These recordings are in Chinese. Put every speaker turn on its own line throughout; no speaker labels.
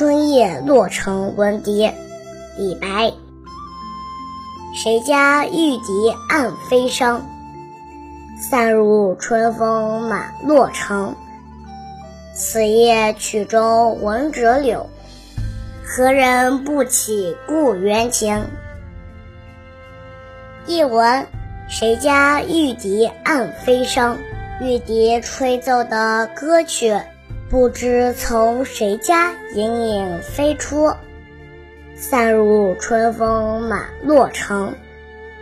春夜洛城闻笛，李白。谁家玉笛暗飞声，散入春风满洛城。此夜曲中闻折柳，何人不起故园情？译文：谁家玉笛暗飞声？玉笛吹奏的歌曲。不知从谁家隐隐飞出，散入春风满洛城。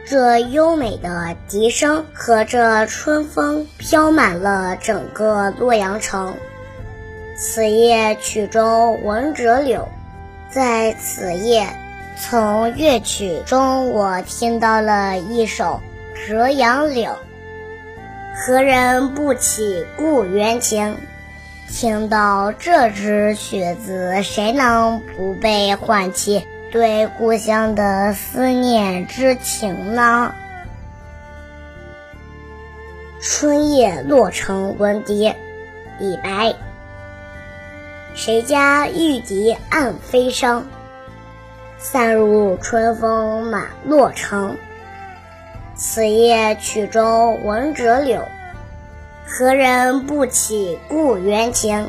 这优美的笛声和着春风飘满了整个洛阳城。此夜曲中闻折柳，在此夜，从乐曲中我听到了一首《折杨柳》。何人不起故园情？听到这支曲子，谁能不被唤起对故乡的思念之情呢？春夜洛城闻笛，李白。谁家玉笛暗飞声，散入春风满洛城。此夜曲中闻折柳。何人不起故园情？